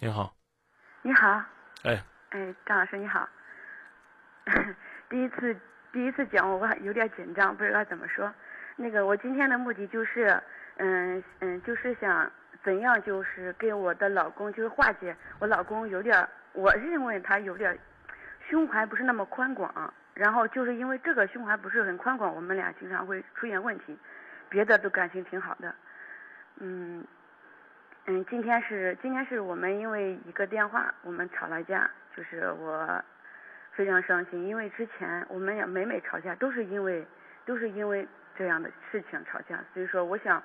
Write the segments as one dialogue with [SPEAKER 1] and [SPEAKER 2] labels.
[SPEAKER 1] 你好，
[SPEAKER 2] 你好，
[SPEAKER 1] 哎，
[SPEAKER 2] 哎，张老师你好。第一次第一次讲我有点紧张，不知道怎么说。那个我今天的目的就是，嗯嗯，就是想怎样就是给我的老公就是化解我老公有点，我认为他有点胸怀不是那么宽广，然后就是因为这个胸怀不是很宽广，我们俩经常会出现问题，别的都感情挺好的，嗯。嗯，今天是今天是我们因为一个电话，我们吵了架，就是我非常伤心，因为之前我们也每每吵架都是因为都是因为这样的事情吵架，所以说我想，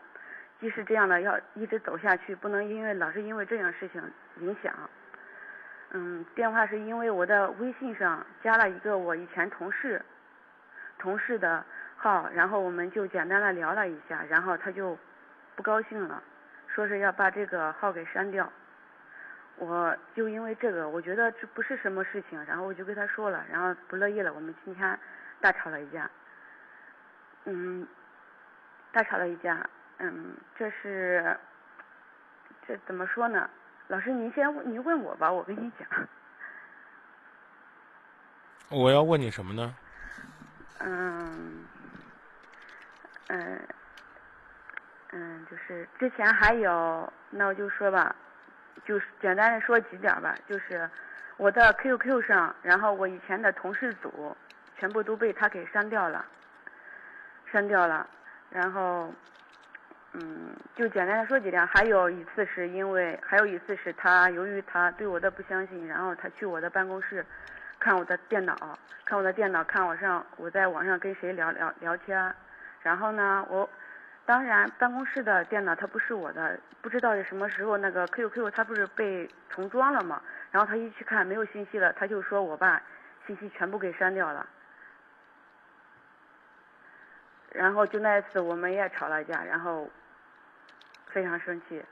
[SPEAKER 2] 即使这样的要一直走下去，不能因为老是因为这样事情影响。嗯，电话是因为我的微信上加了一个我以前同事同事的号，然后我们就简单的聊了一下，然后他就不高兴了。说是要把这个号给删掉，我就因为这个，我觉得这不是什么事情，然后我就跟他说了，然后不乐意了，我们今天大吵了一架，嗯，大吵了一架，嗯，这是这怎么说呢？老师，您先您问我吧，我跟你讲。
[SPEAKER 1] 我要问你什么呢？
[SPEAKER 2] 嗯，嗯。嗯，就是之前还有，那我就说吧，就是简单的说几点吧，就是我的 QQ 上，然后我以前的同事组全部都被他给删掉了，删掉了，然后嗯，就简单的说几点，还有一次是因为，还有一次是他由于他对我的不相信，然后他去我的办公室看我的电脑，看我的电脑，看我上我在网上跟谁聊聊聊天，然后呢，我。当然，办公室的电脑它不是我的，不知道是什么时候那个 QQ 它不是被重装了嘛？然后他一去看没有信息了，他就说我把信息全部给删掉了。然后就那一次我们也吵了一架，然后非常生气。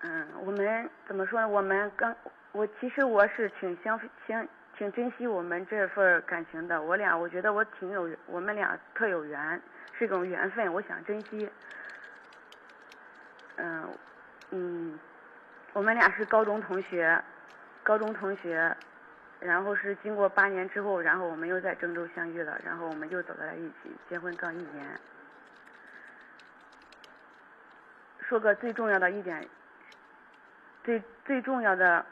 [SPEAKER 2] 嗯，我们怎么说呢？我们刚我其实我是挺相相。挺珍惜我们这份感情的，我俩我觉得我挺有，我们俩特有缘，是一种缘分，我想珍惜。嗯嗯，我们俩是高中同学，高中同学，然后是经过八年之后，然后我们又在郑州相遇了，然后我们又走到了一起，结婚刚一年。说个最重要的一点，最最重要的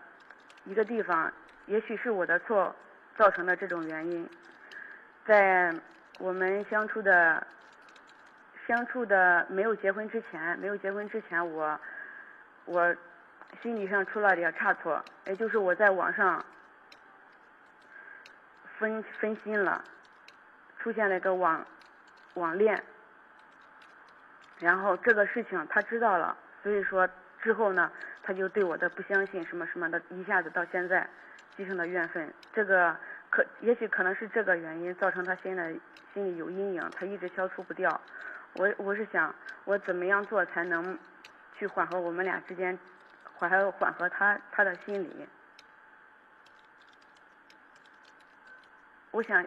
[SPEAKER 2] 一个地方。也许是我的错造成的这种原因，在我们相处的相处的没有结婚之前，没有结婚之前，我我心理上出了点差错，也就是我在网上分分心了，出现了一个网网恋，然后这个事情他知道了，所以说之后呢，他就对我的不相信什么什么的，一下子到现在。积成的怨愤，这个可也许可能是这个原因造成他现在心里有阴影，他一直消除不掉。我我是想，我怎么样做才能去缓和我们俩之间，缓和缓和他他的心理？我想，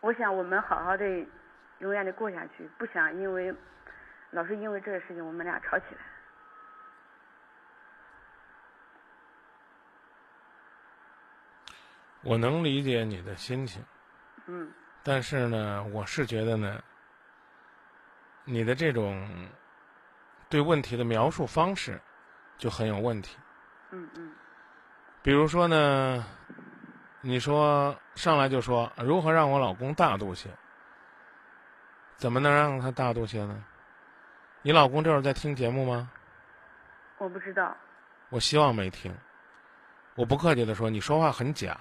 [SPEAKER 2] 我想我们好好的。永远的过下去，不想因为老是因为这个事情我们俩吵起来。
[SPEAKER 1] 我能理解你的心情，
[SPEAKER 2] 嗯，
[SPEAKER 1] 但是呢，我是觉得呢，你的这种对问题的描述方式就很有问题。
[SPEAKER 2] 嗯嗯。
[SPEAKER 1] 比如说呢，你说上来就说如何让我老公大度些。怎么能让他大度些呢？你老公这会儿在听节目吗？
[SPEAKER 2] 我不知道。
[SPEAKER 1] 我希望没听。我不客气的说，你说话很假。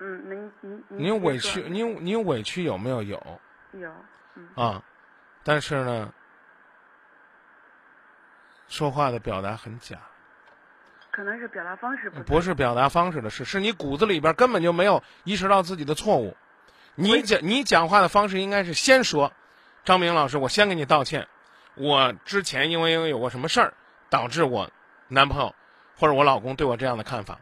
[SPEAKER 2] 嗯，那你你
[SPEAKER 1] 你有委屈，你有你有委屈有没有？有。
[SPEAKER 2] 有。嗯。
[SPEAKER 1] 啊，但是呢，说话的表达很假。
[SPEAKER 2] 可能是表达方式不。
[SPEAKER 1] 不是表达方式的事，是你骨子里边根本就没有意识到自己的错误。你讲你讲话的方式应该是先说，张明老师，我先给你道歉。我之前因为因为有过什么事儿，导致我男朋友或者我老公对我这样的看法，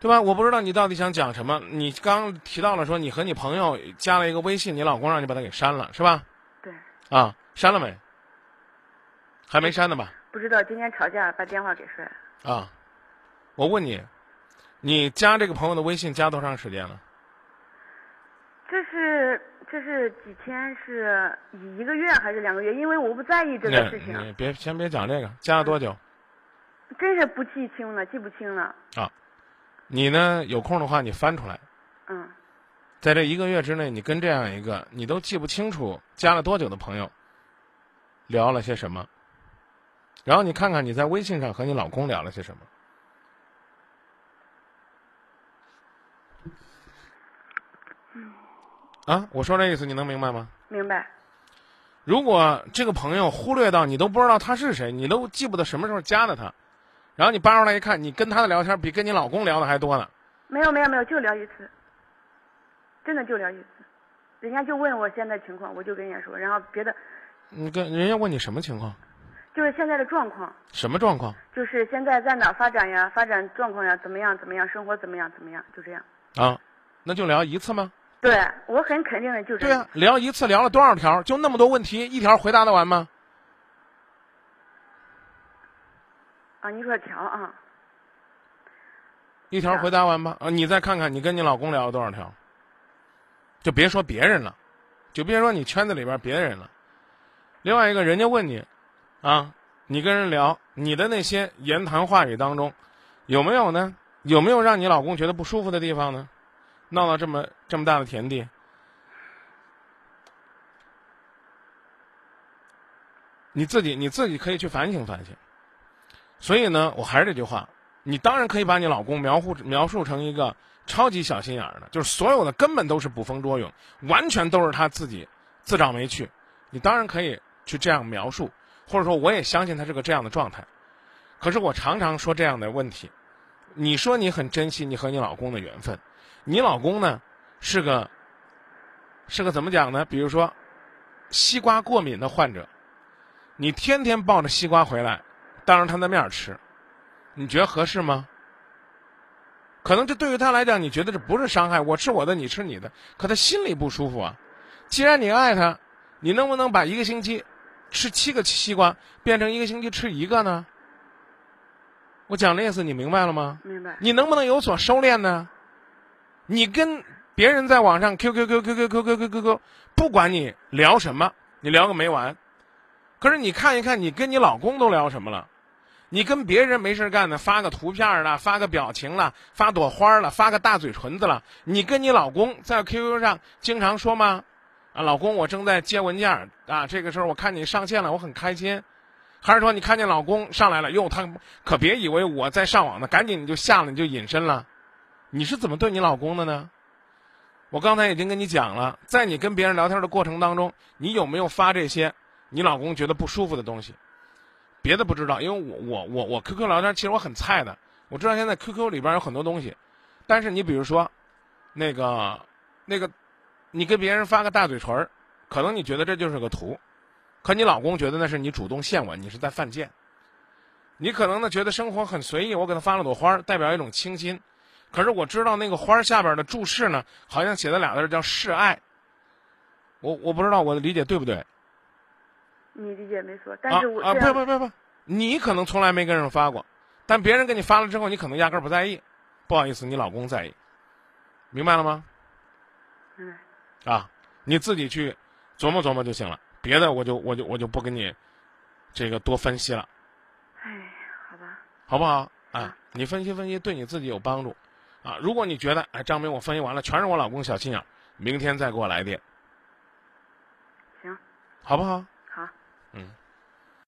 [SPEAKER 1] 对吧？我不知道你到底想讲什么。你刚提到了说你和你朋友加了一个微信，你老公让你把他给删了，是吧？
[SPEAKER 2] 对，
[SPEAKER 1] 啊，删了没？还没删呢吧？
[SPEAKER 2] 不知道今天吵架把电话给摔了。
[SPEAKER 1] 啊，我问你，你加这个朋友的微信加多长时间了？
[SPEAKER 2] 这是这是几天？是一个月还是两个月？因为我不在意这个事情。
[SPEAKER 1] 你别先别讲这个，加了多久？
[SPEAKER 2] 真是不记清了，记不清了。
[SPEAKER 1] 啊，你呢？有空的话你翻出来。
[SPEAKER 2] 嗯。
[SPEAKER 1] 在这一个月之内，你跟这样一个你都记不清楚加了多久的朋友聊了些什么？然后你看看你在微信上和你老公聊了些什么？啊，我说这意思你能明白吗？
[SPEAKER 2] 明白。
[SPEAKER 1] 如果这个朋友忽略到你都不知道他是谁，你都记不得什么时候加的他，然后你扒出来一看，你跟他的聊天比跟你老公聊的还多呢。
[SPEAKER 2] 没有没有没有，就聊一次。真的就聊一次，人家就问我现在情况，我就跟人家说，然后别的。
[SPEAKER 1] 你跟人家问你什么情况？
[SPEAKER 2] 就是现在的状况。
[SPEAKER 1] 什么状况？
[SPEAKER 2] 就是现在在哪发展呀？发展状况呀？怎么样？怎么样？生活怎么样？怎么样？就这样。
[SPEAKER 1] 啊，那就聊一次吗？
[SPEAKER 2] 对，我很肯定的就是。
[SPEAKER 1] 对啊，聊一次聊了多少条？就那么多问题，一条回答得完吗？
[SPEAKER 2] 啊，你说条啊？
[SPEAKER 1] 一条回答完吧？啊，你再看看你跟你老公聊了多少条？就别说别人了，就别说你圈子里边别人了。另外一个人家问你，啊，你跟人聊你的那些言谈话语当中，有没有呢？有没有让你老公觉得不舒服的地方呢？闹到这么这么大的田地，你自己你自己可以去反省反省。所以呢，我还是这句话，你当然可以把你老公描述描述成一个超级小心眼儿的，就是所有的根本都是捕风捉影，完全都是他自己自找没趣。你当然可以去这样描述，或者说我也相信他是个这样的状态。可是我常常说这样的问题，你说你很珍惜你和你老公的缘分。你老公呢，是个，是个怎么讲呢？比如说，西瓜过敏的患者，你天天抱着西瓜回来，当着他的面吃，你觉得合适吗？可能这对于他来讲，你觉得这不是伤害，我吃我的，你吃你的，可他心里不舒服啊。既然你爱他，你能不能把一个星期吃七个西瓜变成一个星期吃一个呢？我讲的意思你明白了吗？
[SPEAKER 2] 明白。
[SPEAKER 1] 你能不能有所收敛呢？你跟别人在网上 Q Q Q Q Q Q Q Q Q Q，不管你聊什么，你聊个没完。可是你看一看，你跟你老公都聊什么了？你跟别人没事干呢，发个图片了，发个表情了，发朵花了，发个大嘴唇子了。你跟你老公在 QQ 上经常说吗？啊，老公，我正在接文件啊，这个时候我看你上线了，我很开心。还是说你看见老公上来了，哟，他可别以为我在上网呢，赶紧你就下了，你就隐身了。你是怎么对你老公的呢？我刚才已经跟你讲了，在你跟别人聊天的过程当中，你有没有发这些你老公觉得不舒服的东西？别的不知道，因为我我我我 QQ 聊天其实我很菜的，我知道现在 QQ 里边有很多东西，但是你比如说，那个那个，你跟别人发个大嘴唇可能你觉得这就是个图，可你老公觉得那是你主动献吻，你是在犯贱。你可能呢觉得生活很随意，我给他发了朵花，代表一种清新。可是我知道那个花下边的注释呢，好像写的俩字叫示爱。我我不知道我的理解对不对。
[SPEAKER 2] 你理解没错，但是我
[SPEAKER 1] 啊不不不不，你可能从来没跟人发过，但别人给你发了之后，你可能压根儿不在意。不好意思，你老公在意，明白了吗？
[SPEAKER 2] 嗯。
[SPEAKER 1] 啊，你自己去琢磨琢磨就行了，别的我就我就我就不跟你这个多分析了。
[SPEAKER 2] 哎，好吧。
[SPEAKER 1] 好不好？啊，你分析分析，对你自己有帮助。啊，如果你觉得哎，张明，我分析完了，全是我老公小心眼，明天再给我来电，
[SPEAKER 2] 行，
[SPEAKER 1] 好不好？